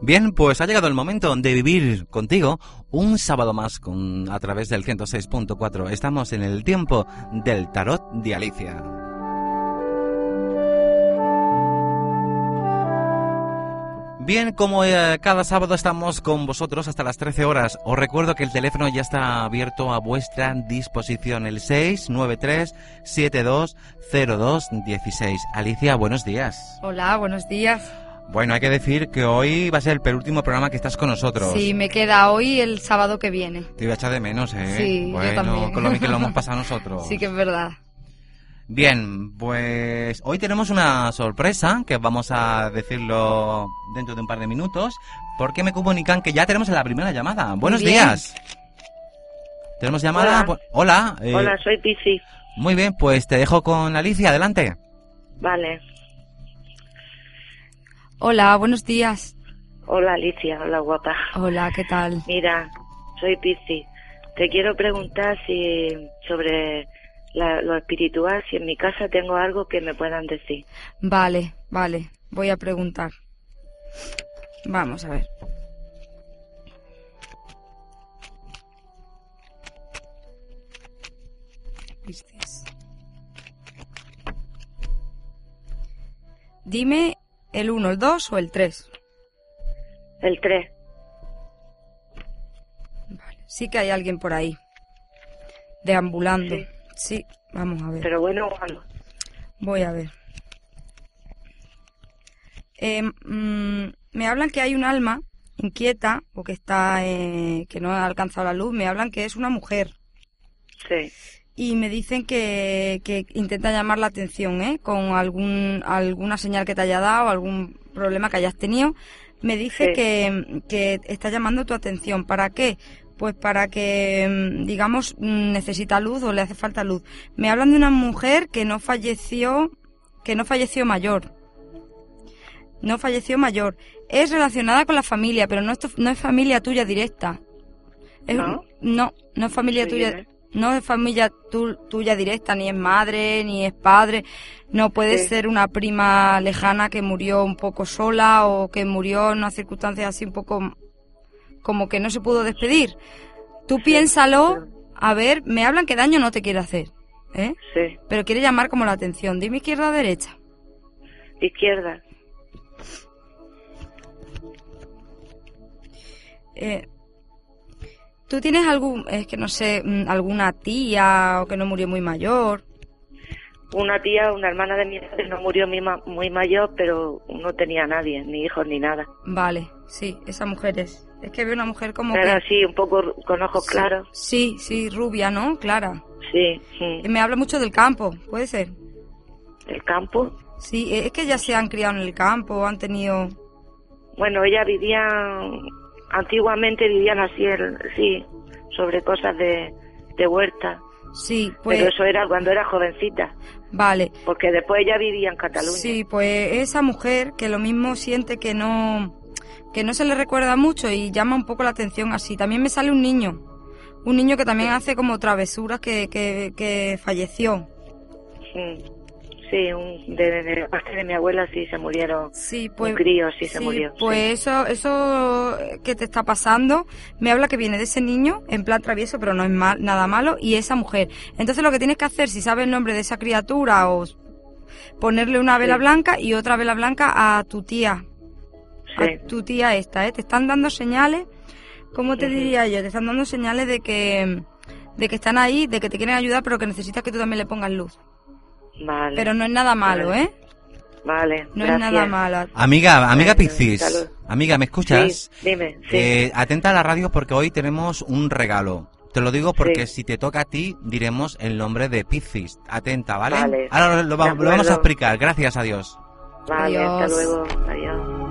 Bien, pues ha llegado el momento de vivir contigo un sábado más con, a través del 106.4. Estamos en el tiempo del tarot de Alicia. Bien, como eh, cada sábado estamos con vosotros hasta las 13 horas, os recuerdo que el teléfono ya está abierto a vuestra disposición, el 693-720216. Alicia, buenos días. Hola, buenos días. Bueno, hay que decir que hoy va a ser el penúltimo programa que estás con nosotros. Sí, me queda hoy el sábado que viene. Te iba a echar de menos, ¿eh? Sí, bueno, yo también. con lo bien que lo hemos pasado nosotros. Sí que es verdad. Bien, pues hoy tenemos una sorpresa que vamos a decirlo dentro de un par de minutos, porque me comunican que ya tenemos la primera llamada. Buenos bien. días. ¿Tenemos llamada? Hola. Hola. eh, Hola, soy Pisi. Muy bien, pues te dejo con Alicia, adelante. Vale. Hola, buenos días. Hola, Alicia. Hola, guapa. Hola, ¿qué tal? Mira, soy Pisi. Te quiero preguntar si sobre la- lo espiritual, si en mi casa tengo algo que me puedan decir. Vale, vale, voy a preguntar. Vamos a ver. Dime el 1, el 2 o el 3. El 3. Vale, sí que hay alguien por ahí. Deambulando. Sí. Sí, vamos a ver. Pero bueno o malo. Voy a ver. Eh, mm, me hablan que hay un alma inquieta o que está eh, que no ha alcanzado la luz. Me hablan que es una mujer Sí. Y me dicen que, que intenta llamar la atención, ¿eh? Con algún alguna señal que te haya dado, algún problema que hayas tenido. Me dice Sí. que, que está llamando tu atención. ¿Para qué? Pues para que, mm, digamos, mm, necesita luz o le hace falta luz. Me hablan de una mujer que no falleció, que no falleció mayor. No falleció mayor. Es relacionada con la familia, pero no es, tu- no es familia tuya directa. Es- ¿No? no, no es familia tuya. ¿eh? No es familia tu- tuya directa, ni es madre, ni es padre. No puede Sí. ser una prima lejana que murió un poco sola o que murió en unas circunstancias así un poco como que no se pudo despedir. Tú piénsalo, a ver, me hablan que daño no te quiere hacer, ¿eh? Sí. Pero quiere llamar como la atención. Dime izquierda o derecha. Izquierda. Eh, ¿Tú tienes algún, es que no sé, mm, alguna tía o que no murió muy mayor? Una tía, una hermana de mi madre no murió muy, ma- muy mayor, pero no tenía nadie, ni hijos ni nada. Vale, sí, esa mujer es. Es que veo una mujer como Era que... así, un poco con ojos Sí, claros. Sí, sí, rubia, ¿no? Clara. Sí. Y Me habla mucho del campo, ¿puede ser? El campo. Sí, es que ya se han criado en el campo, han tenido... Bueno, ella vivía, antiguamente vivían así, el- sí, sobre cosas de, de huerta. Sí, pues... Pero eso era cuando era jovencita, Vale. porque después ella vivía en Cataluña. Sí, pues esa mujer que lo mismo siente que no que no se le recuerda mucho y llama un poco la atención así. También me sale un niño, un niño que también hace como travesuras que, que, que falleció. Mm. Sí, un, de, de parte de mi abuela sí se murieron. Sí, pues un crío sí se murió. Pues eso eso que te está pasando me habla que viene de ese niño en plan travieso, pero no es mal, nada malo y esa mujer. Entonces lo que tienes que hacer si sabes el nombre de esa criatura o ponerle una vela Sí. blanca y otra vela blanca a tu tía, Sí. a tu tía esta, ¿eh? Te están dando señales, ¿cómo te diría yo? Te están dando señales de que, de que están ahí, de que te quieren ayudar, pero que necesitas que tú también le pongas luz. Vale. Pero no es nada malo, Vale. ¿eh? Vale. No es nada malo. Amiga, amiga salud. Amiga, ¿me escuchas? Sí, dime. Sí. Eh, atenta a la radio porque hoy tenemos un regalo. Te lo digo porque Sí. si te toca a ti, diremos el nombre de Piscis. Atenta, ¿vale? Vale. Ahora lo, vamos a explicar. Gracias a Dios. vale, hasta Adiós. luego. Adiós.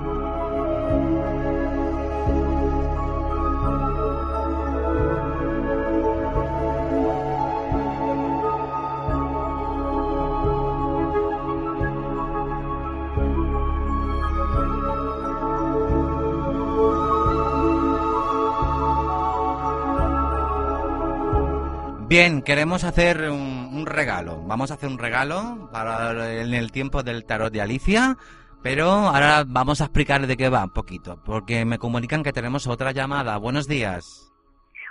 Bien, queremos hacer un, un regalo. Vamos a hacer un regalo para en el tiempo del tarot de Alicia. Pero ahora vamos a explicar de qué va un poquito, porque me comunican que tenemos otra llamada. Buenos días.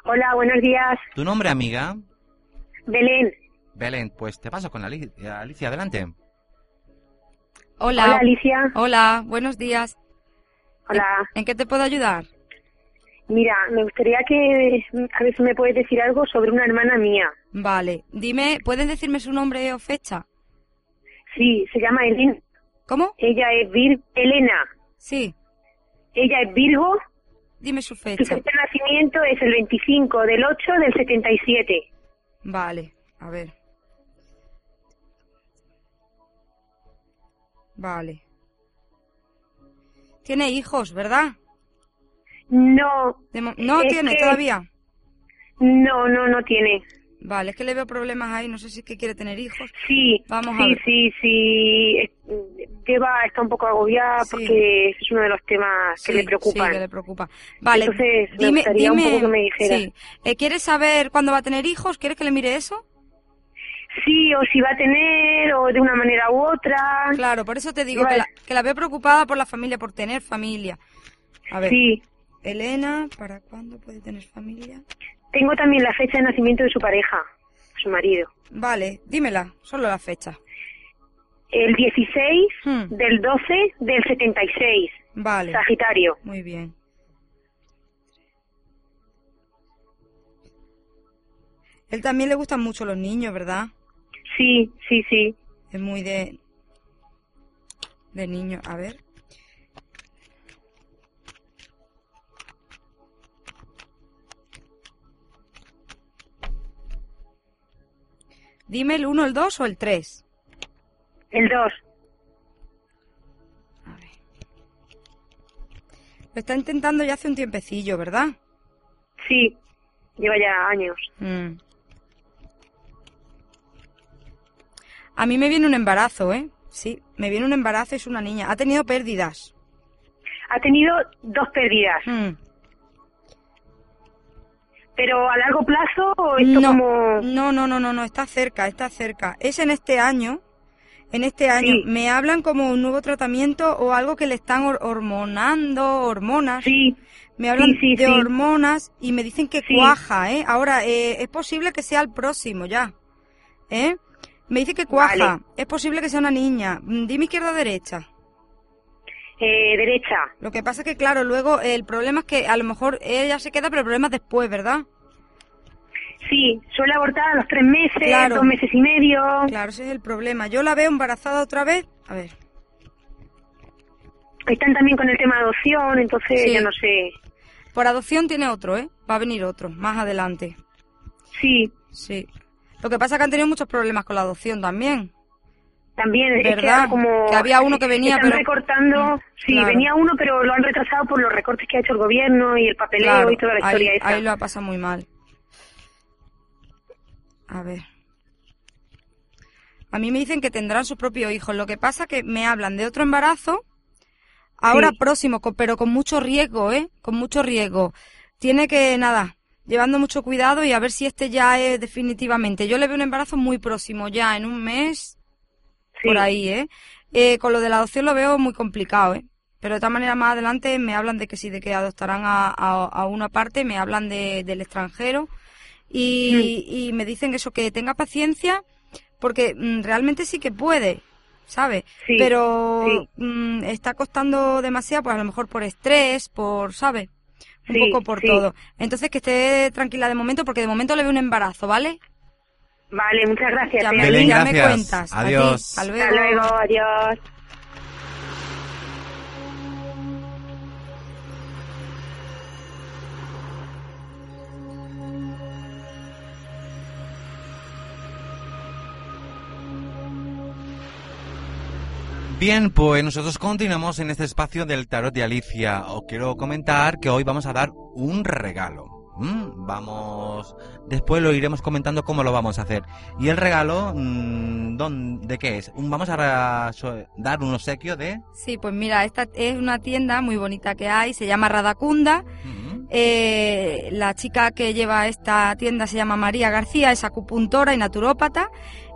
Hola, buenos días. ¿Tu nombre, amiga? Belén. Belén, pues te paso con Alicia. Alicia, adelante. Hola. Hola, Alicia. Hola, buenos días. Hola. ¿En qué te puedo ayudar? Mira, me gustaría que a ver si me puedes decir algo sobre una hermana mía. Vale, dime, ¿pueden decirme su nombre o fecha? Sí, se llama Elena. ¿Cómo? Ella es Vir Elena. Sí, Ella es Virgo. dime su Su fecha. fecha de nacimiento es el 25 del 8 del 77. Vale, a ver. Vale. Tiene hijos, ¿verdad? No, no tiene que- todavía. no, no, no tiene. Vale, es que le veo problemas ahí, no sé si es que quiere tener hijos. Sí, Vamos a sí, ver. sí, sí. Lleva, está un poco agobiada Sí. porque es uno de los temas que Sí, le preocupan. Sí, que le preocupa. Vale, Entonces, me dime, un dime, poco que me dijera. sí. Eh, ¿Quieres saber cuándo va a tener hijos? ¿Quieres que le mire eso? Sí, o si va a tener, o de una manera u otra. Claro, por eso te digo Vale. que, la, que la veo preocupada por la familia, por tener familia. A ver, Sí. Elena, ¿para cuándo puede tener familia? Tengo también la fecha de nacimiento de su pareja, su marido. Vale, dímela, solo la fecha. El 16 Hmm. del 12 del 76, Vale, Sagitario. muy bien. Él también le gustan mucho los niños, ¿verdad? Sí, sí, sí. Es muy de... de niño. A ver. Dime el 1, el 2 o el 3. El 2. A ver. Lo está intentando ya hace un tiempecillo, ¿verdad? Sí, lleva ya años. Mm. A mí me viene un embarazo, ¿eh? Sí, me viene un embarazo es una niña. Ha tenido pérdidas. Ha tenido dos pérdidas, Mm. Pero a largo plazo o esto No, como... no, no, no, no, no, está cerca, está cerca. Es en este año, en este año. Sí. Me hablan como un nuevo tratamiento o algo que le están hor- hormonando, hormonas. Sí, Me hablan sí, sí, de hormonas y me dicen que cuaja, ¿eh? Ahora, eh, es posible que sea el próximo ya, ¿eh? Me dice que cuaja. Vale. Es posible que sea una niña. Mm, Dime izquierda o derecha. Eh, derecha. Lo que pasa es que, claro, luego el problema es que a lo mejor ella se queda, pero el problema es después, ¿verdad? Sí, suele abortar a los tres meses, Claro. dos meses y medio. Claro, ese es el problema. Yo la veo embarazada otra vez. A ver. Están también con el tema de adopción, entonces Sí. yo no sé. Por adopción tiene otro, ¿eh? Va a venir otro, más adelante. Sí, Sí. Lo que pasa es que han tenido muchos problemas con la adopción también. También es que como Que había uno que venía, están pero- recortando sí Claro. venía uno pero lo han retrasado por los recortes que ha hecho el gobierno y el papeleo Claro, y toda la ahí, historia esa ahí lo ha pasado muy mal. A ver. A mí me dicen que tendrán sus propios hijos. Lo que pasa que me hablan de otro embarazo, ahora Sí. próximo, pero con mucho riesgo, ¿eh? Con mucho riesgo. Tiene que, nada, llevando mucho cuidado y a ver si este ya es definitivamente. Yo le veo un embarazo muy próximo, ya en un mes, Sí. por ahí, ¿eh? Eh, Con lo de la adopción lo veo muy complicado, ¿eh? Pero de todas maneras más adelante me hablan de que sí, de que adoptarán a, a, a una parte, me hablan de, del extranjero y, y me dicen eso, que tenga paciencia porque mm, realmente sí que puede, ¿sabes? Sí, Pero sí. mm, está costando demasiado, pues a lo mejor por estrés, por, ¿sabes? Un Sí, poco por todo. Entonces que esté tranquila de momento porque de momento le veo un embarazo, ¿vale? Vale muchas gracias Ya, ¿eh? me, Belén, ya me gracias. cuentas. Adiós. Hasta luego. hasta luego adiós Bien, pues nosotros continuamos en este espacio del tarot de Alicia. Os quiero comentar que hoy vamos a dar un regalo. ¿M? Vamos, después lo iremos comentando cómo lo vamos a hacer. Y el regalo, mm, ¿dón- ¿de qué es? Vamos a dar un obsequio de... Sí, pues mira, esta es una tienda muy bonita que hay, se llama Radacunda Eh, la chica que lleva esta tienda se llama María García, es acupuntora y naturópata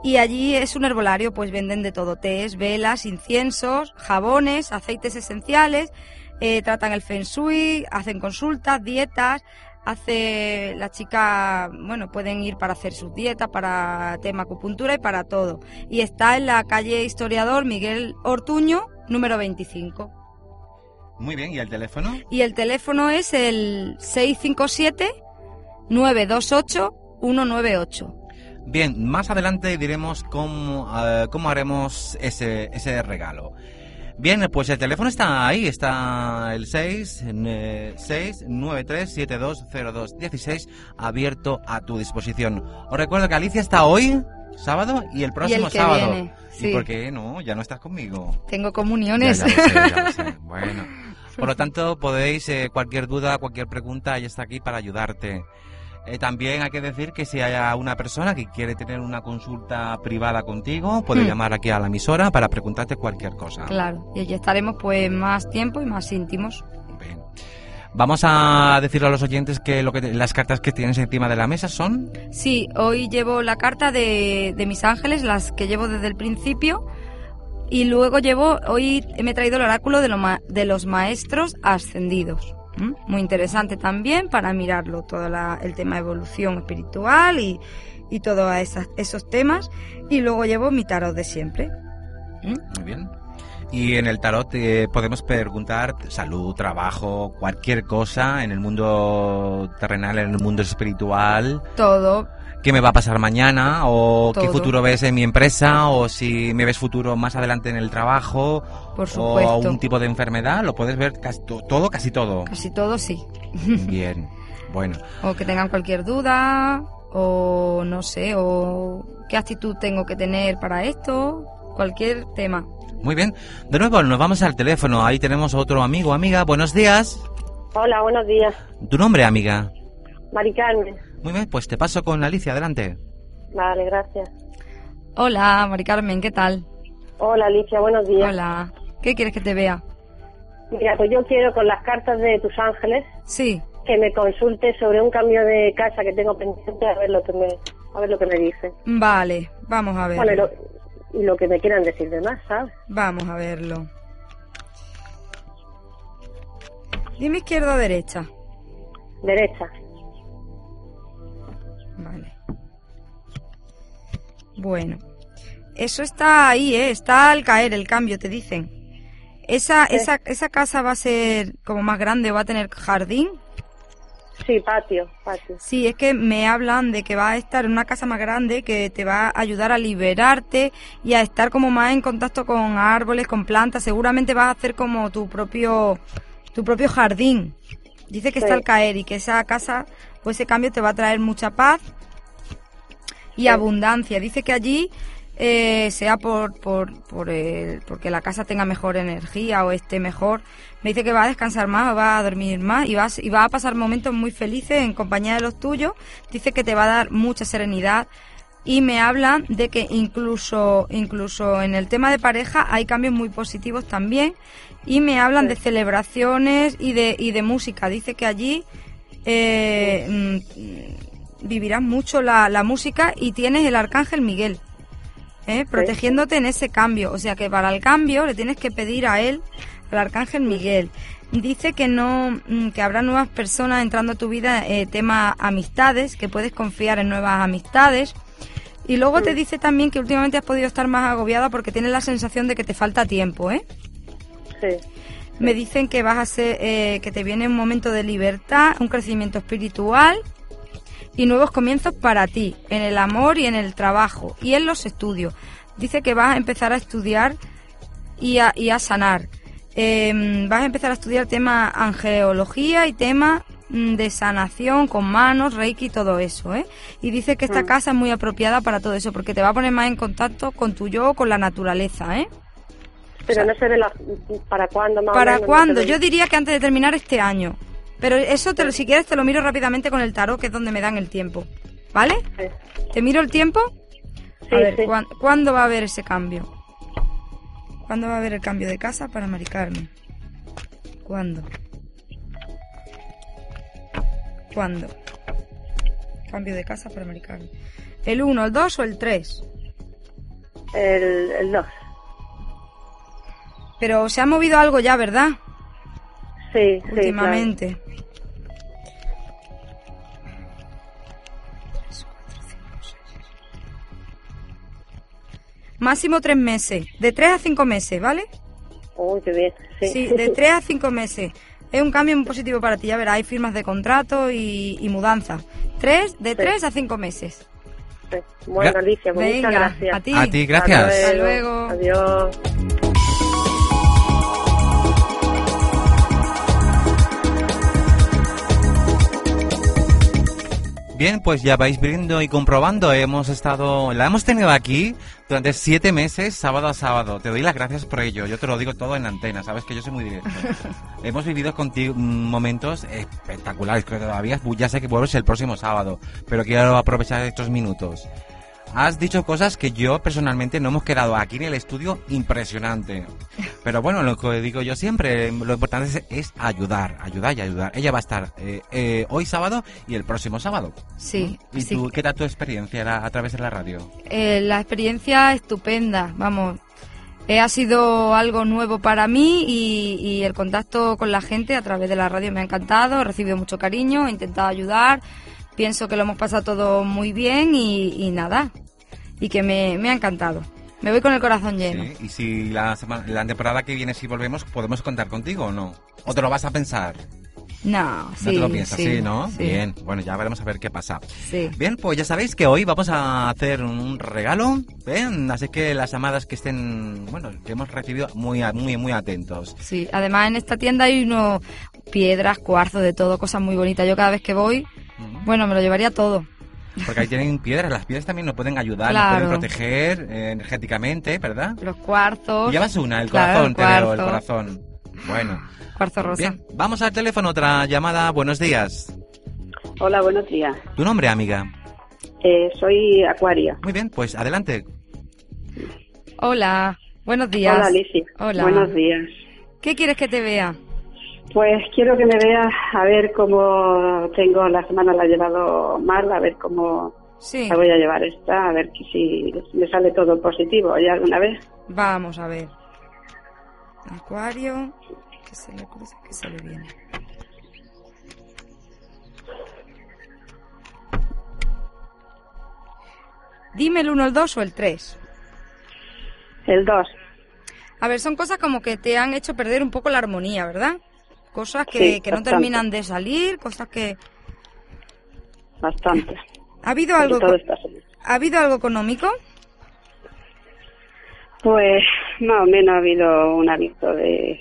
y allí es un herbolario, pues venden de todo, tés, velas, inciensos, jabones, aceites esenciales, eh, tratan el feng shui, hacen consultas, dietas, hace la chica, bueno, pueden ir para hacer sus dietas, para tema acupuntura y para todo. Y está en la calle Historiador Miguel Ortuño, número 25. Muy bien, ¿y el teléfono? Y el teléfono es el 657 928 198. Bien, más adelante diremos cómo, eh, cómo haremos ese, ese regalo. Bien, pues el teléfono está ahí, está el 6, 693 7202 16 abierto a tu disposición. Os recuerdo que Alicia está hoy, sábado, y el próximo el sábado. viene, ¿Y sí. por qué no? Ya no estás conmigo. Tengo comuniones. Ya, ya lo sé, ya lo sé. Bueno, por lo tanto, podéis, eh, cualquier duda, cualquier pregunta, ella está aquí para ayudarte. Eh, también hay que decir que si hay una persona que quiere tener una consulta privada contigo, puede Hmm. llamar aquí a la emisora para preguntarte cualquier cosa. Claro, y allí estaremos pues más tiempo y más íntimos. Bien. Vamos a decirle a los oyentes que, lo que las cartas que tienes encima de la mesa son. Sí, hoy llevo la carta de, de mis ángeles, las que llevo desde el principio. Y luego llevo, hoy me he traído el oráculo de, lo ma- de los maestros ascendidos. Muy interesante también para mirarlo, todo la- el tema de evolución espiritual y, y todos esos temas. Y luego llevo mi tarot de siempre. Muy bien. Y en el tarot eh, podemos preguntar salud, trabajo, cualquier cosa en el mundo terrenal, en el mundo espiritual. Todo, ¿Qué me va a pasar mañana? ¿O qué futuro ves en mi empresa? ¿O si me ves futuro más adelante en el trabajo? por ¿O un tipo de enfermedad? Lo puedes ver casi to- todo, casi todo. Casi todo sí. Bien. Bueno, o que tengan cualquier duda, o no sé, o qué actitud tengo que tener para esto, cualquier tema. muy bien. De nuevo, nos vamos al teléfono. Ahí tenemos a otro amigo, amiga. Buenos días. Hola, buenos días. ¿Tu nombre, amiga? Mari Carmen. Muy bien, pues te paso con Alicia, adelante. Vale, gracias. Hola, Mari Carmen, ¿qué tal? Hola, Alicia, buenos días. Hola, ¿qué quieres que te vea? Mira, pues yo quiero con las cartas de tus ángeles Sí, que me consultes sobre un cambio de casa que tengo pendiente a ver lo que me a ver lo que me dicen. vale, vamos a Bueno, y lo, y lo que me quieran decir de más, ¿sabes? Vamos a verlo. Dime izquierda o derecha. Derecha. Vale. Bueno, eso está ahí, ¿eh? Está al caer el cambio, te dicen. Esa, Sí. esa, esa casa va a ser como más grande, va a tener jardín. Sí, patio, patio. Sí, es que me hablan de que va a estar en una casa más grande que te va a ayudar a liberarte y a estar como más en contacto con árboles, con plantas. Seguramente vas a hacer como tu propio, tu propio jardín. Dice que Sí. está al caer y que esa casa o ese cambio te va a traer mucha paz y abundancia. Dice que allí eh, sea por, por, por el- porque la casa tenga mejor energía o esté mejor. Me dice que va a descansar más, va a dormir más y va, a- y va a pasar momentos muy felices en compañía de los tuyos. Dice que te va a dar mucha serenidad y me hablan de que incluso incluso en el tema de pareja hay cambios muy positivos también y me hablan de celebraciones y de y de música dice que allí eh, mm, vivirás mucho la, la música y tienes el arcángel Miguel ¿eh? protegiéndote en ese cambio o sea que para el cambio le tienes que pedir a él al arcángel Miguel dice que no mm, que habrá nuevas personas entrando a tu vida eh, tema amistades que puedes confiar en nuevas amistades y luego te dice también que últimamente has podido estar más agobiada porque tienes la sensación de que te falta tiempo, ¿eh? Sí. Me dicen que vas a ser, eh, que te viene un momento de libertad, un crecimiento espiritual y nuevos comienzos para ti, en el amor y en el trabajo y en los estudios. Dice que vas a empezar a estudiar y a, y a sanar. Eh, vas a empezar a estudiar tema angeología y tema mm, de sanación con manos, reiki y todo eso, ¿eh? Y dice que esta Mm. casa es muy apropiada para todo eso, porque te va a poner más en contacto con tu yo, con la naturaleza, ¿eh? Pero no se ve la, para cuándo más o ¿Para menos, cuándo? Yo diría que antes de terminar este año. Pero eso, te si quieres, te lo miro rápidamente con el tarot, que es donde me dan el tiempo. ¿Vale? Sí, ¿Te miro el tiempo? Sí, a ver, sí. ¿cuán- ¿cuándo va a haber ese cambio? ¿Cuándo va a haber el cambio de casa para Mari Carmen? ¿Cuándo? ¿Cuándo? Cambio de casa para americano. ¿El 1, el 2 o el 3? El, el 2. Pero se ha movido algo ya, ¿verdad? Sí, sí. Últimamente. Máximo tres meses. De tres a cinco meses, ¿vale? claro. Uy, qué bien. Sí, Sí, de tres a cinco meses. Es un cambio muy positivo para ti, ya verás. Hay firmas de contrato y, y mudanza. Tres, de tres a cinco meses. Sí. Bueno, Alicia, pues muchas gracias. a ti. A ti, gracias. Hasta luego. Adiós. Bien, pues ya vais viendo y comprobando, hemos estado, la hemos tenido aquí durante siete meses, sábado a sábado. Te doy las gracias por ello, yo te lo digo todo en antena, sabes que yo soy muy directo. hemos vivido contigo mm, momentos espectaculares, creo que todavía, ya sé que vuelves el próximo sábado, pero quiero aprovechar estos minutos. Has dicho cosas que yo personalmente no hemos quedado aquí en el estudio impresionante. Pero bueno, lo que digo yo siempre, lo importante es, es ayudar, ayudar y ayudar. Ella va a estar eh, eh, hoy sábado y el próximo sábado. Sí, ¿Y sí. tú, qué tal tu experiencia la- a través de la radio? Eh, la experiencia estupenda, vamos. Eh, ha sido algo nuevo para mí y, y el contacto con la gente a través de la radio me ha encantado, he recibido mucho cariño, he intentado ayudar, pienso que lo hemos pasado todo muy bien y, y nada, y que me, me ha encantado. Me voy con el corazón lleno. Sí, Y si la, la temporada que viene, si volvemos, ¿podemos contar contigo o no? ¿O te lo vas a pensar? No, No sí. te lo piensas, sí, ¿no? sí, Bien, bueno, ya veremos a ver qué pasa. Sí. Bien, pues ya sabéis que hoy vamos a hacer un regalo, ¿ven? Así que las llamadas que estén, bueno, que hemos recibido, muy, muy, muy atentos. Sí, además en esta tienda hay unos piedras, cuarzo, de todo, cosas muy bonitas. Yo cada vez que voy, Mm. bueno, me lo llevaría todo. Porque ahí tienen piedras, las piedras también nos pueden ayudar, Claro. nos pueden proteger eh, energéticamente, ¿verdad? Los cuarzos. Llevas una, el Claro, corazón, el te veo, el corazón. Bueno, Cuarzo rosa. bien, vamos al teléfono, otra llamada, buenos días. Hola, buenos días. ¿Tu nombre, amiga? Eh, soy Acuaria. Muy bien, pues adelante. Hola, buenos días. Hola, Alicia. Hola. Buenos días. ¿Qué quieres que te vea? Pues quiero que me veas a ver cómo tengo la semana la he llevado mal, a ver cómo Sí, la voy a llevar esta, a ver que si me sale todo positivo ya alguna vez. vamos a ver. Acuario, que se le cruza, que se le viene. Dime el 1, el 2 o el 3. El 2. A ver, son cosas como que te han hecho perder un poco la armonía, ¿verdad? Cosas que, Sí, que no terminan de salir, cosas que... Bastante. ¿Ha habido algo. ¿ha habido algo económico? Pues más o menos ha habido un hábito de,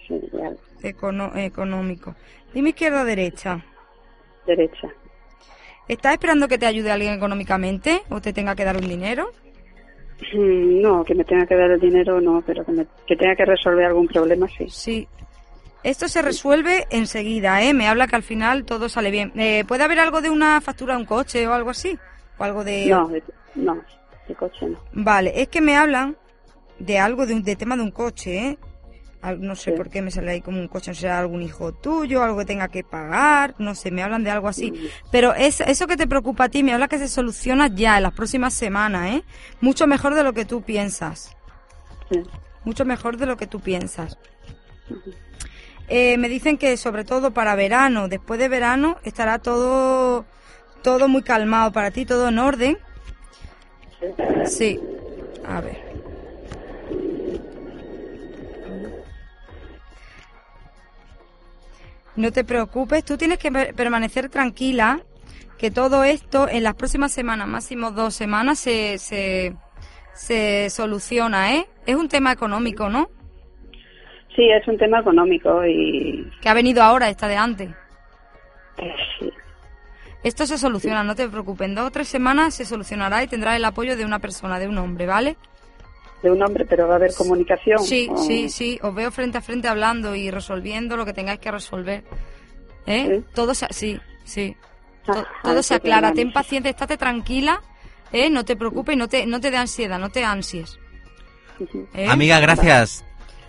Econo- económico. Dime izquierda o derecha. derecha. ¿Estás esperando que te ayude alguien económicamente o te tenga que dar un dinero? Mm, No, que me tenga que dar el dinero no, pero que, me- que tenga que resolver algún problema sí. Sí. Esto se resuelve enseguida, ¿eh? Me habla que al final todo sale bien. Eh, ¿Puede haber algo de una factura de un coche o algo así? ¿O algo de...? No, de, no, de coche no. Vale, es que me hablan de algo, de un de tema de un coche, ¿eh? No sé Sí. por qué me sale ahí como un coche, no sé, algún hijo tuyo, algo que tenga que pagar, no sé, me hablan de algo así. Pero es, eso que te preocupa a ti, me habla que se soluciona ya en las próximas semanas, ¿eh? Mucho mejor de lo que tú piensas. Sí. Mucho mejor de lo que tú piensas. Eh, me dicen que sobre todo para verano, después de verano, estará todo, todo muy calmado para ti, todo en orden. Sí. A ver. No te preocupes, tú tienes que per- permanecer tranquila, que todo esto en las próximas semanas, máximo dos semanas, se, se, se soluciona, ¿eh? Es un tema económico, ¿no? Sí, es un tema económico y Que ha venido ahora, esta de antes. eh, sí. Esto se soluciona, no te preocupes. En dos o tres semanas se solucionará y tendrás el apoyo de una persona, de un hombre, ¿vale? de un hombre, pero va a haber comunicación. Sí, o- sí, sí. Os veo frente a frente hablando y resolviendo lo que tengáis que resolver. ¿Eh? ¿Sí? Todo se, sí, sí. Ah, To- todo se aclara. Ten paciencia, estate tranquila. ¿eh? No te preocupes, no te, no te dé ansiedad, no te ansies. ¿eh? Amiga, gracias.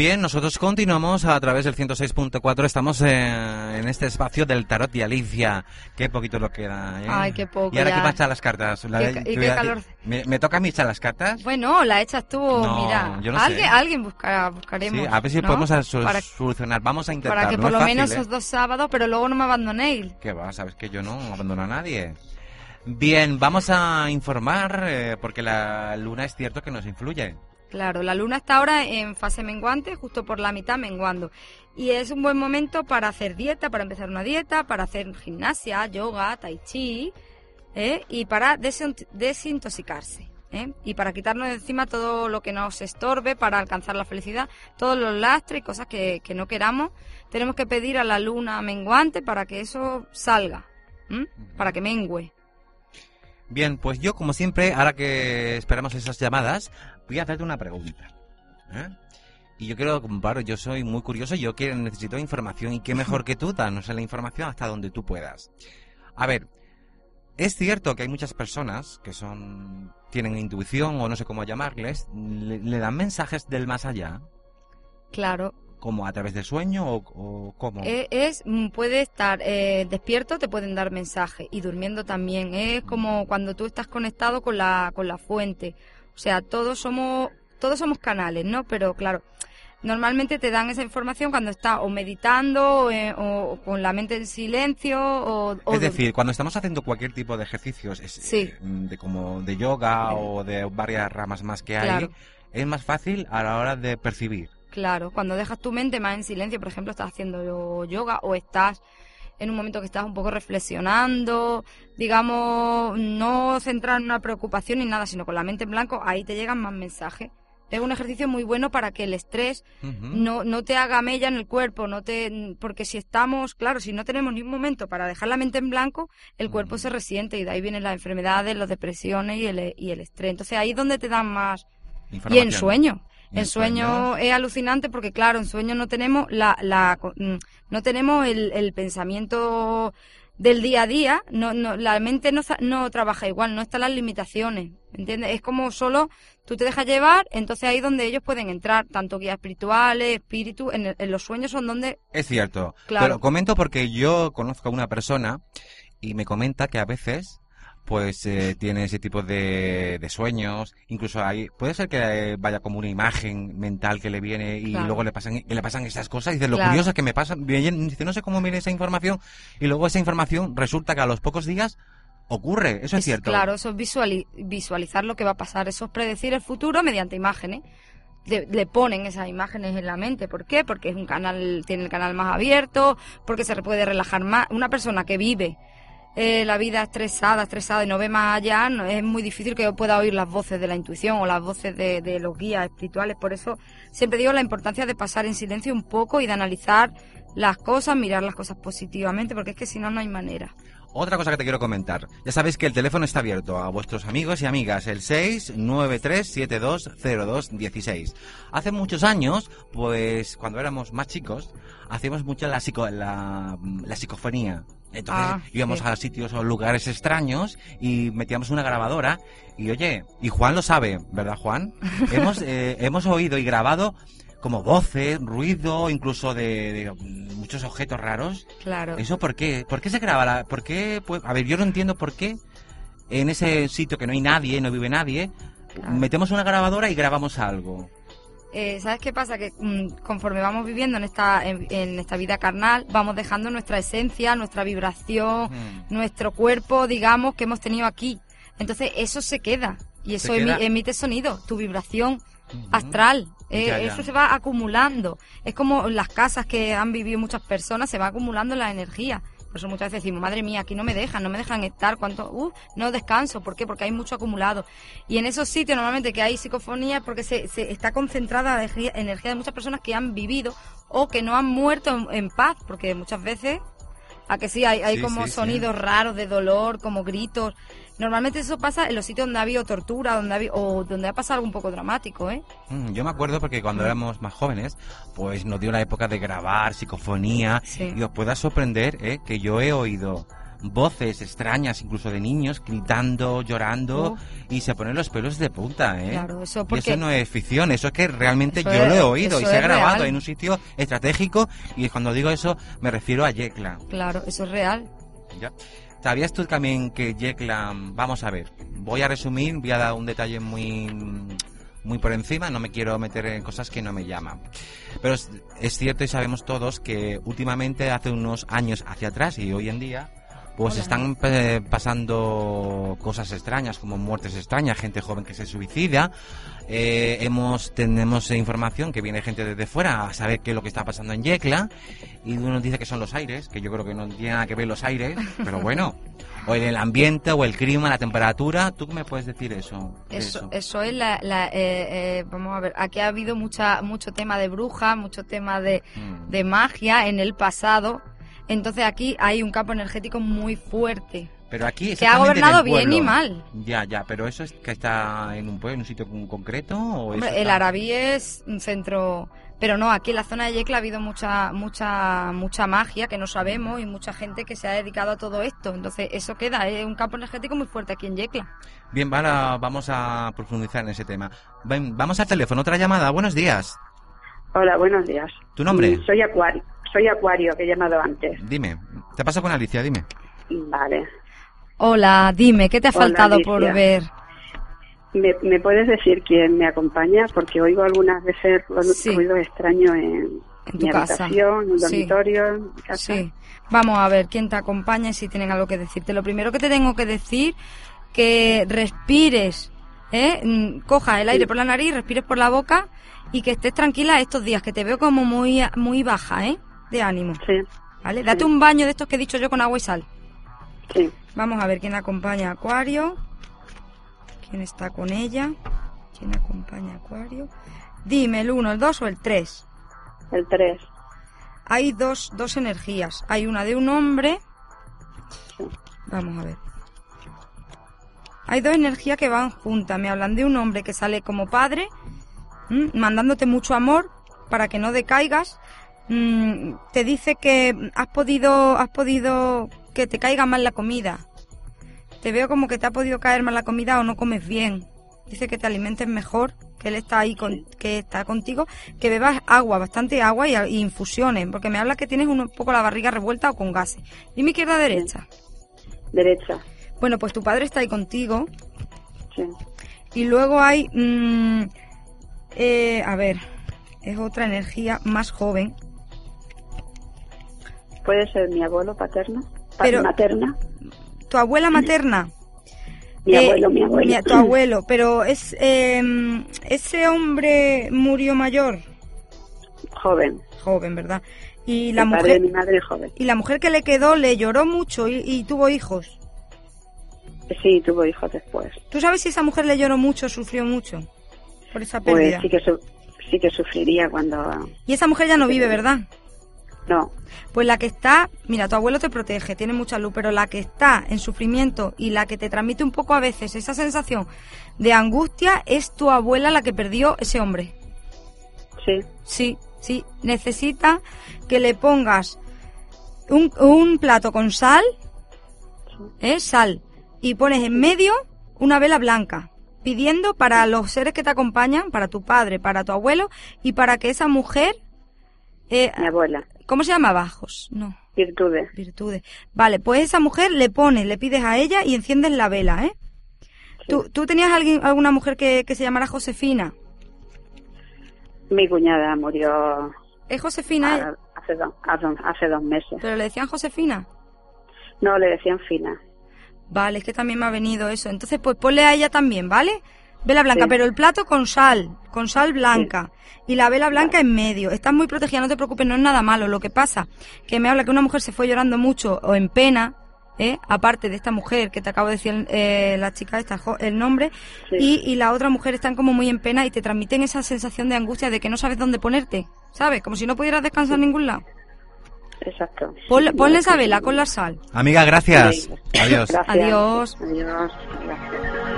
Bien, nosotros continuamos a través del 106.4. Estamos eh, en este espacio del tarot de Alicia. Qué poquito lo queda. ¿eh? Ay, qué poco. ¿Y ahora ya. qué va a las cartas? La ¿Qué de- ca- y te qué voy a- calor? ¿Me, me toca a mí echar las cartas? Bueno, la echas tú, No, mira. yo no sé. alguien, alguien buscará, buscaremos. Sí, a ver si ¿no? podemos para, solucionar. Vamos a intentar. para que por lo fácil, menos ¿eh? esos dos sábados, pero luego no me abandonéis. ¿Qué va? Sabes que yo no abandono a nadie. Bien, vamos a informar eh, porque la luna es cierto que nos influye. Claro, la luna está ahora en fase menguante, justo por la mitad menguando. Y es un buen momento para hacer dieta, para empezar una dieta, para hacer gimnasia, yoga, tai chi, ¿eh? y para desin- desintoxicarse. ¿eh? Y para quitarnos de encima todo lo que nos estorbe para alcanzar la felicidad, todos los lastres y cosas que, que no queramos, tenemos que pedir a la luna menguante para que eso salga, para que mengue. Bien, pues yo como siempre, ahora que esperamos esas llamadas, voy a hacerte una pregunta. ¿eh? Y yo quiero, claro, yo soy muy curioso, yo quiero, necesito información y qué mejor que tú, danos la información hasta donde tú puedas. A ver, es cierto que hay muchas personas que son tienen intuición o no sé cómo llamarles, le, le dan mensajes del más allá, Claro, como a través del sueño o, o cómo. Eh, Es, mm, puede estar eh, despierto, te pueden dar mensajes y durmiendo también. Es como cuando tú estás conectado con la, con la fuente. O sea, todos somos, todos somos canales, ¿no? Pero claro, normalmente te dan esa información cuando estás o meditando eh, o, o con la mente en silencio o, o Es decir, cuando estamos haciendo cualquier tipo de ejercicios, es- Sí. eh, de como de yoga o de varias ramas más que hay, es más fácil a la hora de percibir. Claro, cuando dejas tu mente más en silencio, por ejemplo, estás haciendo yoga o estás en un momento que estás un poco reflexionando, digamos, no centrado en una preocupación ni nada, sino con la mente en blanco, ahí te llegan más mensajes. Es un ejercicio muy bueno para que el estrés no, no te haga mella en el cuerpo, no te, porque si estamos, claro, si no tenemos ni un momento para dejar la mente en blanco, el cuerpo se resiente y de ahí vienen las enfermedades, las depresiones y el, y el estrés. Entonces ahí es donde te dan más, y en sueño. ¿Y en sueño es alucinante porque, claro, en sueño no tenemos la, la mm, no tenemos el, el pensamiento del día a día, no, no, la mente no, no trabaja igual, no están las limitaciones, ¿entiendes? Es como solo tú te dejas llevar, entonces ahí es donde ellos pueden entrar, tanto guías espirituales, espíritu, en, el- en los sueños son donde, Es cierto. Claro. Pero comento porque yo conozco a una persona y me comenta que a veces pues eh, tiene ese tipo de, de sueños, incluso hay, puede ser que eh, vaya como una imagen mental que le viene y Claro. luego le pasan, que le pasan esas cosas y dice, lo Claro. curioso es que me pasan, viene- dice, no sé cómo viene esa información y luego esa información resulta que a los pocos días ocurre, eso es, cierto. claro, eso es visuali- visualizar lo que va a pasar, eso es predecir el futuro mediante imágenes. Le, le ponen esas imágenes en la mente. ¿Por qué? Porque es un canal, tiene el canal más abierto, porque se puede relajar más. Una persona que vive eh, la vida estresada, estresada y no ve más allá, no, es muy difícil que yo pueda oír las voces de la intuición o las voces de, los guías espirituales. Por eso siempre digo la importancia de pasar en silencio un poco y de analizar las cosas, mirar las cosas positivamente, porque es que si no, no hay manera. Otra cosa que te quiero comentar. Ya sabéis que el teléfono está abierto a vuestros amigos y amigas, el 693720216. Hace muchos años, pues cuando éramos más chicos, hacíamos mucho la, psico, la psicofonía. Entonces Ah, íbamos sí. a sitios o lugares extraños y metíamos una grabadora y oye, y Juan lo sabe, ¿verdad Juan? hemos, eh, hemos oído y grabado como voces, ruido, incluso de, de muchos objetos raros. Claro. ¿Eso por qué? ¿Por qué se graba? la- ¿Por qué? Pues, a ver, yo no entiendo por qué en ese sitio que no hay nadie, no vive nadie, Claro. metemos una grabadora y grabamos algo. Eh, ¿Sabes qué pasa? Que mm, conforme vamos viviendo en esta, en, en esta vida carnal, vamos dejando nuestra esencia, nuestra vibración, Mm. nuestro cuerpo, digamos, que hemos tenido aquí. Entonces eso se queda y eso emi- emite sonido, tu vibración astral. Eh, Ya, ya. Eso se va acumulando. Es como las casas que han vivido muchas personas, se va acumulando la energía. Por eso muchas veces decimos, madre mía, aquí no me dejan, no me dejan estar, cuánto, uh, no descanso, ¿por qué? Porque hay mucho acumulado. Y en esos sitios normalmente que hay psicofonía es porque se, se está concentrada la energía, energía de muchas personas que han vivido o que no han muerto en, en paz, porque muchas veces, a que sí, hay, hay Sí, como sí, sí. sonidos raros de dolor, como gritos. Normalmente eso pasa en los sitios donde ha habido tortura, donde ha habido, o donde ha pasado algo un poco dramático, ¿eh? Mm, Yo me acuerdo porque cuando éramos más jóvenes, pues nos dio la época de grabar psicofonía Sí. y os pueda sorprender ¿eh? que yo he oído voces extrañas, incluso de niños, gritando, llorando, y se ponen los pelos de punta, ¿eh? Claro, eso Y porque- eso no es ficción, eso es que realmente Eso yo es- lo he oído y se ha grabado real. en un sitio estratégico, y cuando digo eso me refiero a Yecla. Claro, eso es real. ¿ya? ¿Sabías tú también que Yecla, vamos a ver, voy a resumir, voy a dar un detalle muy muy por encima, no me quiero meter en cosas que no me llaman. Pero es, es cierto y sabemos todos que últimamente, hace unos años hacia atrás y hoy en día, pues Hola. están eh, pasando cosas extrañas, como muertes extrañas, gente joven que se suicida. Eh, hemos tenemos información que viene gente desde fuera a saber qué es lo que está pasando en Yecla y uno dice que son los aires, que yo creo que no tiene nada que ver los aires, pero bueno, o el ambiente o el clima, la temperatura, ¿tú qué me puedes decir eso? Eso, eso es la, la, eh, eh, vamos a ver, aquí ha habido mucha, mucho tema de brujas, mucho tema de, Mm. de magia en el pasado. Entonces aquí hay un campo energético muy fuerte. Pero aquí Que ha gobernado bien y mal. Ya, ya, pero eso es que está en un pueblo, en un sitio con- concreto o Hombre, el Arabí es un centro, pero no, aquí en la zona de Yecla ha habido mucha, mucha, mucha magia que no sabemos y mucha gente que se ha dedicado a todo esto. Entonces eso queda, es un campo energético muy fuerte aquí en Yecla. Bien, vamos a profundizar en ese tema. Ven, vamos al teléfono, otra llamada. Buenos días. Hola, buenos días. ¿Tu nombre? Soy Acuario, soy Acuario, que he llamado antes. Dime. Te paso con Alicia, dime. Vale. Hola, dime, ¿qué te ha Hola, faltado Alicia. por ver? ¿Me, me puedes decir quién me acompaña? Porque oigo algunas veces Sí. ruidos extraños en, En tu mi casa. habitación, en un Sí. dormitorio, en mi casa. Sí. Vamos a ver quién te acompaña y si tienen algo que decirte. Lo primero que te tengo que decir, que respires, ¿eh? Mm, Cojas el aire por la nariz, respires por la boca y que estés tranquila estos días, que te veo como muy, muy baja, ¿eh? De ánimo. Sí, ¿Vale? Date un baño de estos que he dicho yo con agua y sal. sí. Vamos a ver quién acompaña a Acuario. ¿Quién está con ella? ¿Quién acompaña a Acuario? Dime, el 1, el 2 o el 3. El 3. Hay dos, dos energías. Hay una de un hombre. Vamos a ver. Hay dos energías que van juntas. Me hablan de un hombre que sale como padre, mandándote mucho amor para que no decaigas. Mm, te dice que has podido, has podido que te caiga mal la comida. Te veo como que te ha podido caer mal la comida o no comes bien. Dice que te alimentes mejor, que él está ahí, con, que está contigo, que bebas agua, bastante agua y, y infusiones, porque me habla que tienes un poco la barriga revuelta o con gases. Dime izquierda derecha. Derecha. Bueno, pues tu padre está ahí contigo Sí. y luego hay, mm, eh, a ver, es otra energía más joven. Puede ser mi abuelo paterno, pa- Pero- materna. Tu abuela materna. Mi eh, abuelo, mi abuelo. mi- tu abuelo, pero es eh, ese hombre murió mayor, Joven. joven, ¿verdad? Y la El padre mujer de mi madre joven. y la mujer que le quedó le lloró mucho y, y tuvo hijos. Sí, tuvo hijos después. ¿Tú sabes si esa mujer le lloró mucho, sufrió mucho por esa Pues pérdida? sí que, su- sí que sufriría cuando... Y esa mujer ya no vive, ¿verdad? No, Pues la que está, mira, tu abuelo te protege, tiene mucha luz, pero la que está en sufrimiento y la que te transmite un poco a veces esa sensación de angustia es tu abuela la que perdió ese hombre. sí, Sí, sí, necesita que le pongas un, un plato con sal, ¿eh? Sal, y pones en medio una vela blanca, pidiendo para los seres que te acompañan, para tu padre, para tu abuelo, y para que esa mujer, eh, mi abuela. ¿Cómo se llama? Bajos, no, Virtudes. virtudes. Vale, pues esa mujer le pones, le pides a ella y enciendes la vela, ¿eh? Sí. ¿Tú, ¿Tú tenías alguien, alguna mujer que, que se llamara Josefina? Mi cuñada murió ¿Es Josefina? a- hace, dos, hace, hace dos meses. ¿Pero le decían Josefina? No, le decían fina. Vale, es que también me ha venido eso. Entonces, pues ponle a ella también, ¿vale? Vela blanca, Sí. pero el plato con sal, con sal blanca. Y la vela blanca en medio. Estás muy protegida, no te preocupes, no es nada malo. Lo que pasa, que me habla que una mujer se fue llorando mucho o en pena, ¿eh? Aparte de esta mujer que te acabo de decir eh, la chica esta, el nombre. Sí. Y, y la otra mujer están como muy en pena y te transmiten esa sensación de angustia de que no sabes dónde ponerte. ¿Sabes? Como si no pudieras descansar en ningún lado. Exacto. Ponle, Sí, ponle esa vela sí. con la sal. Amiga, gracias. Sí. Adiós. Gracias. Adiós. Adiós. Gracias.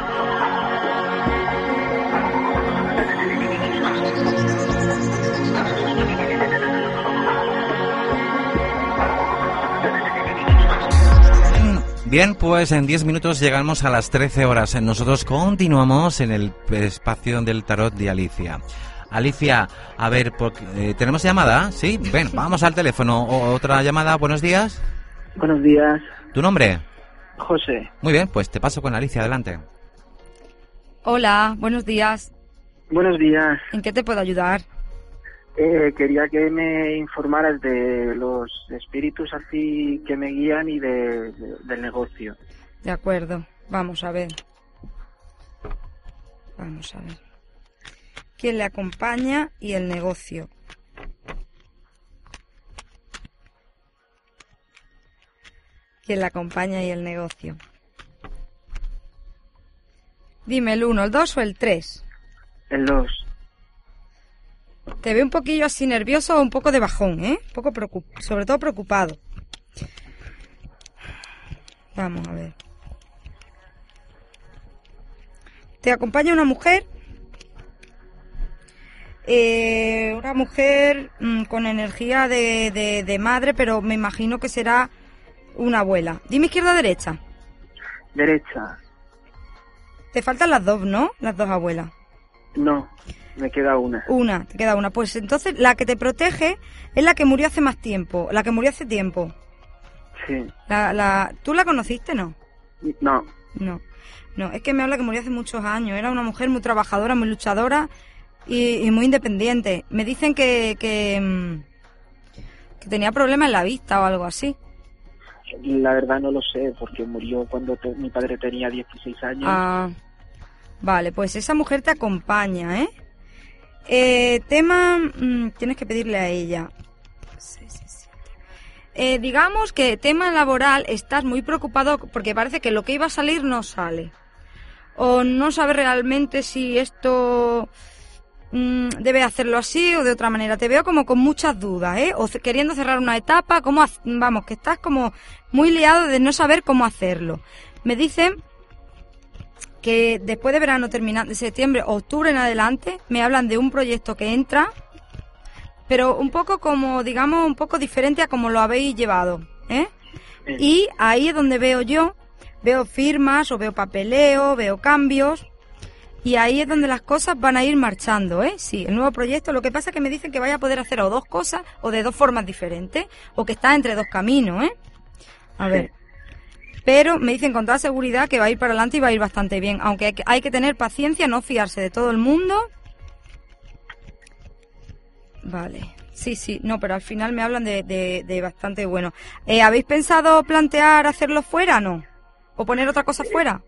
Bien, pues en 10 minutos llegamos a las 13 horas. Nosotros continuamos en el espacio del tarot de Alicia. Alicia, a ver, eh, ¿tenemos llamada? Sí, ven, vamos al teléfono. otra llamada, buenos días. Buenos días. ¿Tu nombre? José. Muy bien, pues te paso con Alicia, adelante. Hola, buenos días. Buenos días. ¿En qué te puedo ayudar? Eh, quería que me informaras de los espíritus así que me guían y de, del negocio. De acuerdo, vamos a ver. Vamos a ver. ¿Quién le acompaña y el negocio? ¿Quién le acompaña y el negocio? Dime el 1, el 2 o el 3. El 2. Te veo un poquillo así nervioso o un poco de bajón, ¿eh? Un poco preocupado, sobre todo preocupado. Vamos a ver. Te acompaña una mujer. Eh, una mujer mm, con energía de, de, madre, pero me imagino que será una abuela. Dime izquierda o derecha. Derecha. Te faltan las dos, ¿no? Las dos abuelas. No. Me queda una. Una, te queda una. Pues entonces la que te protege es la que murió hace más tiempo, la que murió hace tiempo. Sí. La, la, ¿Tú la conociste, no? No. No. No, es que me habla que murió hace muchos años. Era una mujer muy trabajadora, muy luchadora y, muy independiente. Me dicen que, que, mm, que tenía problemas en la vista o algo así. La verdad no lo sé, porque murió cuando mi padre tenía 16 años. Ah, vale, pues esa mujer te acompaña, ¿eh? Eh, tema, mm, tienes que pedirle a ella. Eh, digamos que tema laboral estás muy preocupado porque parece que lo que iba a salir no sale. O no sabes realmente si esto mm, debe hacerlo así o de otra manera. Te veo como con muchas dudas, ¿eh? O queriendo cerrar una etapa, como, vamos, que estás como muy liado de no saber cómo hacerlo. Me dicen que después de verano terminando, de septiembre, octubre en adelante, me hablan de un proyecto que entra, pero un poco como, digamos, un poco diferente a como lo habéis llevado, ¿eh? Y ahí es donde veo yo, veo firmas o veo papeleo, veo cambios, y ahí es donde las cosas van a ir marchando, ¿eh? Sí, el nuevo proyecto, lo que pasa es que me dicen que vaya a poder hacer o dos cosas o de dos formas diferentes, o que está entre dos caminos, ¿eh? A ver pero me dicen con toda seguridad que va a ir para adelante y va a ir bastante bien, aunque hay que tener paciencia, no fiarse de todo el mundo. Vale, sí, sí, no, pero al final me hablan de, de, bastante bueno. Eh, ¿Habéis pensado plantear hacerlo fuera, no? ¿O poner otra cosa fuera?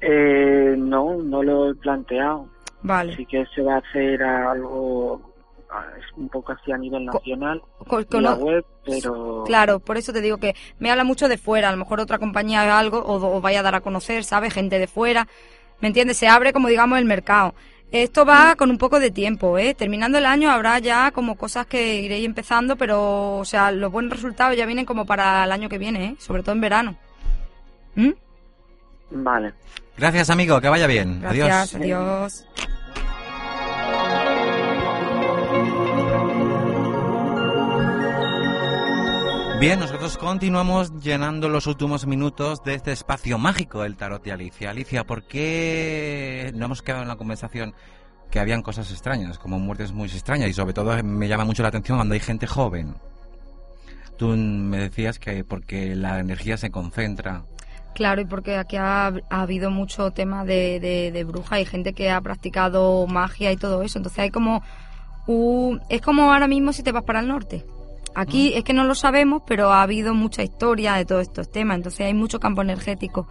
Eh, no, no lo he planteado. Vale. Así que se va a hacer algo es un poco así a nivel nacional con, la web, pero... Claro, por eso te digo que me habla mucho de fuera, a lo mejor otra compañía algo o, vaya a dar a conocer, ¿sabes? Gente de fuera, ¿me entiendes? Se abre como digamos el mercado. Esto va con un poco de tiempo, ¿eh? Terminando el año habrá ya como cosas que iréis empezando, pero, o sea, los buenos resultados ya vienen como para el año que viene, ¿eh? Sobre todo en verano. ¿Mm? Vale. Gracias, amigo, que vaya bien. Gracias, adiós. Bien, nosotros continuamos llenando los últimos minutos de este espacio mágico del tarot de Alicia. Alicia, ¿por qué no hemos quedado en la conversación que habían cosas extrañas, como muertes muy extrañas? Y sobre todo me llama mucho la atención cuando hay gente joven. Tú me decías que porque la energía se concentra. Claro, y porque aquí ha, habido mucho tema de, de, bruja y gente que ha practicado magia y todo eso. Entonces hay como... es como ahora mismo si te vas para el norte. Aquí es que no lo sabemos, pero ha habido mucha historia de todos estos temas, entonces hay mucho campo energético.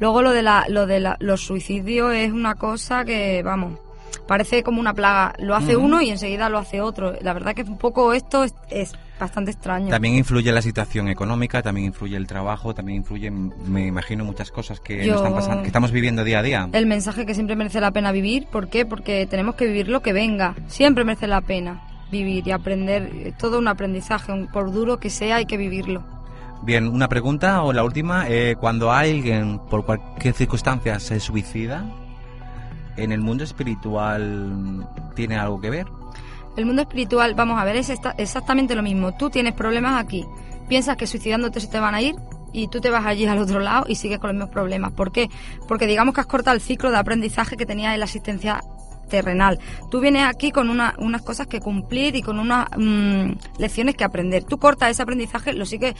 Luego lo de la, lo de los suicidios es una cosa que, vamos, parece como una plaga. Lo hace uno y enseguida lo hace otro. La verdad que un poco esto es, bastante extraño. También influye la situación económica, también influye el trabajo, también influye, me imagino, muchas cosas que, están pasando, que estamos viviendo día a día. El mensaje que siempre merece la pena vivir, ¿por qué? Porque tenemos que vivir lo que venga. Siempre merece la pena vivir y aprender, todo un aprendizaje, por duro que sea, hay que vivirlo. Bien, una pregunta o la última, eh, cuando alguien por cualquier circunstancia se suicida, ¿en el mundo espiritual tiene algo que ver? El mundo espiritual, vamos a ver, es exactamente lo mismo. Tú tienes problemas aquí, piensas que suicidándote se te van a ir, y tú te vas allí al otro lado y sigues con los mismos problemas. ¿Por qué? Porque digamos que has cortado el ciclo de aprendizaje que tenías en la asistencia terrenal. Tú vienes aquí con una- unas cosas que cumplir y con unas mm, lecciones que aprender. Tú cortas ese aprendizaje, lo sigues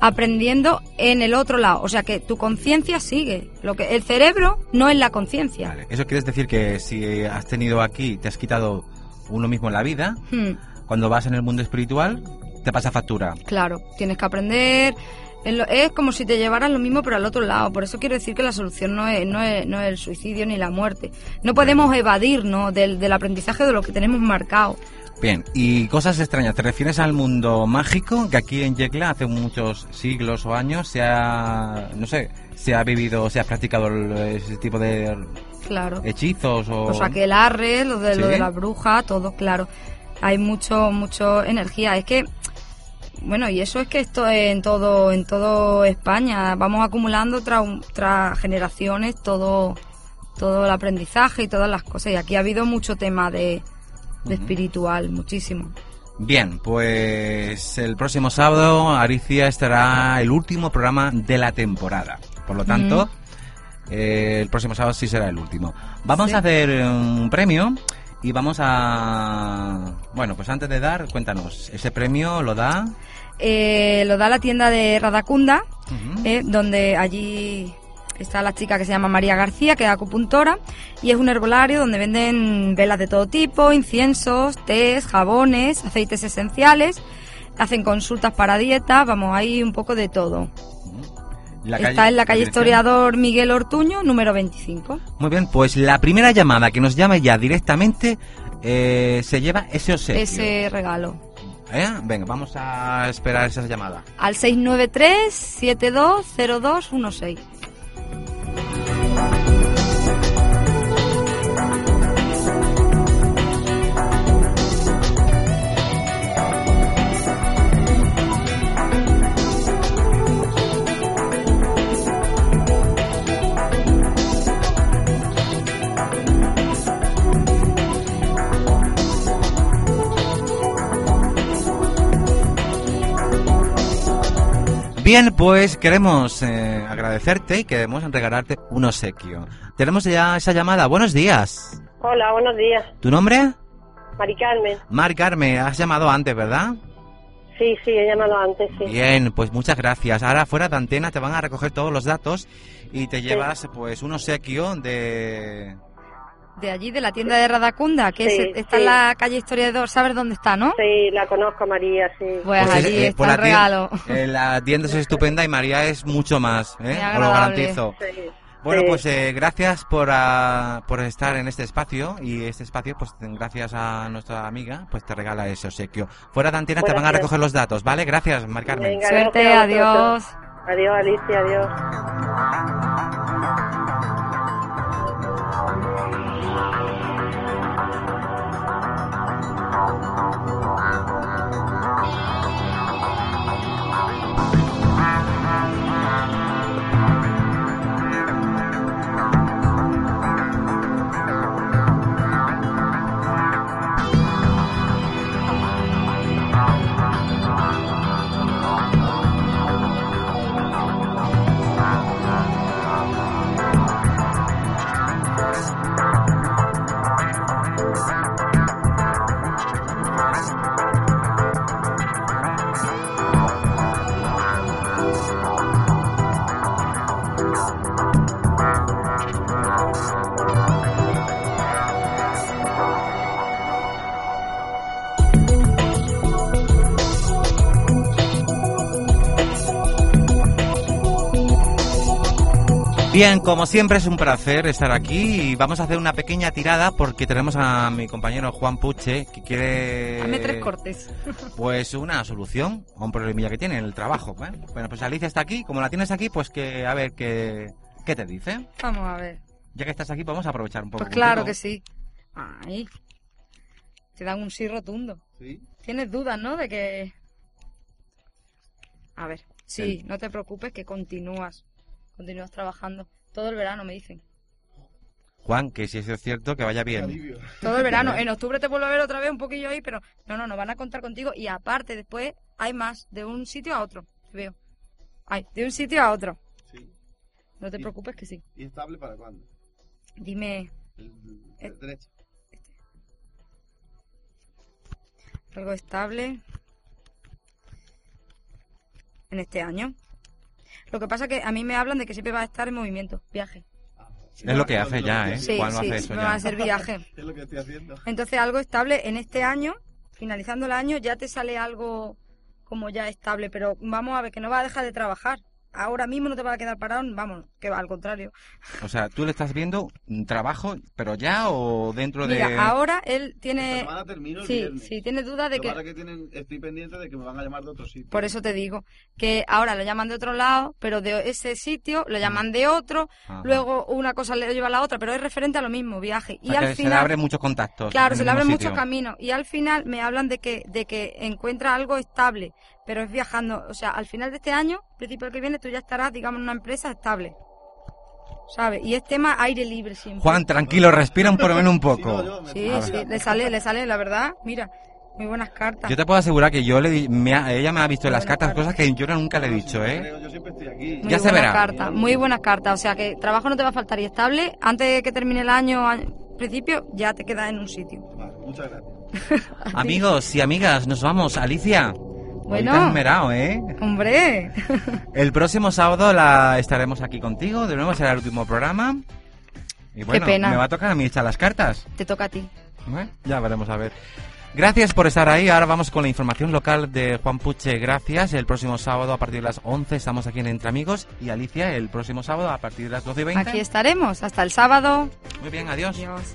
aprendiendo en el otro lado. O sea que tu conciencia sigue. Lo que el cerebro no es la conciencia. Vale. Eso quiere decir que si has tenido aquí, te has quitado uno mismo en la vida, Hmm. cuando vas en el mundo espiritual, te pasa factura. Claro, tienes que aprender. Es, lo- como si te llevaras lo mismo pero al otro lado. Por eso quiero decir que la solución no es, no es, no es el suicidio ni la muerte. No podemos evadirnos del, del aprendizaje de lo que tenemos marcado. Bien, y cosas extrañas, ¿te refieres al mundo mágico? Que aquí en Yecla hace muchos siglos o años se ha, no sé, se ha vivido, se ha practicado ese tipo de Claro. hechizos o... Los aquelarres, lo de, lo Sí. de la bruja, todo, claro. Hay mucho, mucho energía. Es que, bueno, y eso es que esto en todo, en todo España. Vamos acumulando tras tras generaciones todo, todo el aprendizaje y todas las cosas. Y aquí ha habido mucho tema de, de espiritual, muchísimo. Bien, pues el próximo sábado Aricia estará el último programa de la temporada. Por lo tanto, eh, el próximo sábado sí será el último. Vamos Sí. a hacer un premio y vamos a... Bueno, pues antes de dar, cuéntanos, ese premio lo da... Eh, lo da la tienda de Radacunda, eh, donde allí está la chica que se llama María García, que es acupuntora, y es un herbolario donde venden velas de todo tipo, inciensos, tés, jabones, aceites esenciales, hacen consultas para dieta, vamos, hay un poco de todo. La está en la calle. Historiador Miguel Ortuño, número 25. Muy bien, pues la primera llamada que nos llame ya directamente eh, se lleva ese obsequio. Ese regalo. ¿Eh? Venga, vamos a esperar esa llamada. Al 693-720216. Bien, pues queremos eh, agradecerte y queremos regalarte un obsequio. Tenemos ya esa llamada. Buenos días. Hola, buenos días. ¿Tu nombre? Mari Carmen. Mari Carmen, has llamado antes, ¿verdad? Sí, sí, he llamado antes, sí. Bien, pues muchas gracias. Ahora fuera de antena te van a recoger todos los datos y te llevas pues un obsequio de... De allí, de la tienda de Radacunda, que Sí, es- está sí. en la calle Historiador. ¿Sabes dónde está, no? Sí, la conozco, María, sí. Pues, Pues, allí eh, está por el regalo. eh, la tienda es estupenda y María es mucho más, ¿eh? Os lo garantizo. Sí, Bueno, sí. pues eh, gracias por, ah, por estar en este espacio y este espacio, pues gracias a nuestra amiga, pues te regala ese obsequio. Fuera de antena te van a recoger los datos, ¿vale? Gracias, Mar Carmen. Venga, Suerte, adiós. Adiós, Alicia, adiós. Bien, como siempre es un placer estar aquí y vamos a hacer una pequeña tirada porque tenemos a mi compañero Juan Puche que quiere... Dame tres cortes. Pues una solución a un problemilla que tiene en el trabajo. ¿eh? Bueno, pues Alicia está aquí, como la tienes aquí, pues que a ver qué, qué te dice. Vamos a ver. Ya que estás aquí, vamos a aprovechar un poco. Pues claro que sí. Ahí. Te dan un sí rotundo. Sí. Tienes dudas, ¿no? De que... A ver. Sí, Sí. no te preocupes que continúas. Continúas trabajando. Todo el verano, me dicen. Juan, que si eso es cierto, que vaya bien. Todo el verano. En octubre te vuelvo a ver otra vez un poquillo ahí, pero no, no, no van a contar contigo. Y aparte, después hay más, de un sitio a otro. Te veo. Ay, de un sitio a otro. Sí. No te preocupes que sí. ¿Y estable para cuándo? Dime El, el derecho. algo estable en este año. Lo que pasa que a mí me hablan de que siempre va a estar en movimiento, viaje. Es lo que hace ya, ¿eh? Sí, Juan sí, hace eso siempre va a ser viaje. Es lo que estoy haciendo. Entonces algo estable en este año, finalizando el año, ya te sale algo como ya estable, pero vamos a ver que no va a dejar de trabajar. Ahora mismo no te va a quedar parado, vamos, que va al contrario. O sea, tú le estás viendo un trabajo, pero ya o dentro de... Mira, ahora él Esta tiene semana termino el sí, viernes. sí, tiene duda de Lo que que tienen, estoy pendiente de que me van a llamar de otro sitio. por eso te digo que ahora lo llaman de otro lado, pero de ese sitio lo llaman de otro, Ajá. luego una cosa le lleva a la otra, pero es referente a lo mismo, viaje. O y al que se le final abren muchos contactos. Claro, se le abren muchos caminos y al final me hablan de que de que encuentra algo estable, pero es viajando, o sea, al final de este año, principio del que viene, tú ya estarás, digamos, en una empresa estable. ¿Sabes? Y es tema aire libre siempre. Juan, tranquilo, respira por lo menos un Sí, no, poco. Sí, sí, le sale, le sale, la verdad, mira, muy buenas cartas. Yo te puedo asegurar que yo le di- me ha- ella me ha visto en las cartas carta. cosas que yo nunca le he dicho, ¿eh? Yo siempre estoy aquí. Muy ya se buena verá. carta, muy buenas cartas, o sea que trabajo no te va a faltar y estable, antes de que termine el año, principio, ya te quedas en un sitio. Vale, muchas gracias. Amigos y amigas, nos vamos. Alicia. Bueno. ¿eh? Hombre, El próximo sábado la estaremos aquí contigo. De nuevo será el último programa. Y bueno, pena. me va a tocar a mí echar las cartas. te toca a ti. Bueno, ya veremos a ver. Gracias por estar ahí. Ahora vamos con la información local de Juan Puche. Gracias. El próximo sábado a partir de las 11 estamos aquí en Entre Amigos. Y Alicia, el próximo sábado a partir de las 12 y 20. Aquí estaremos, hasta el sábado. Muy bien, adiós. Adiós.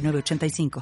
906985.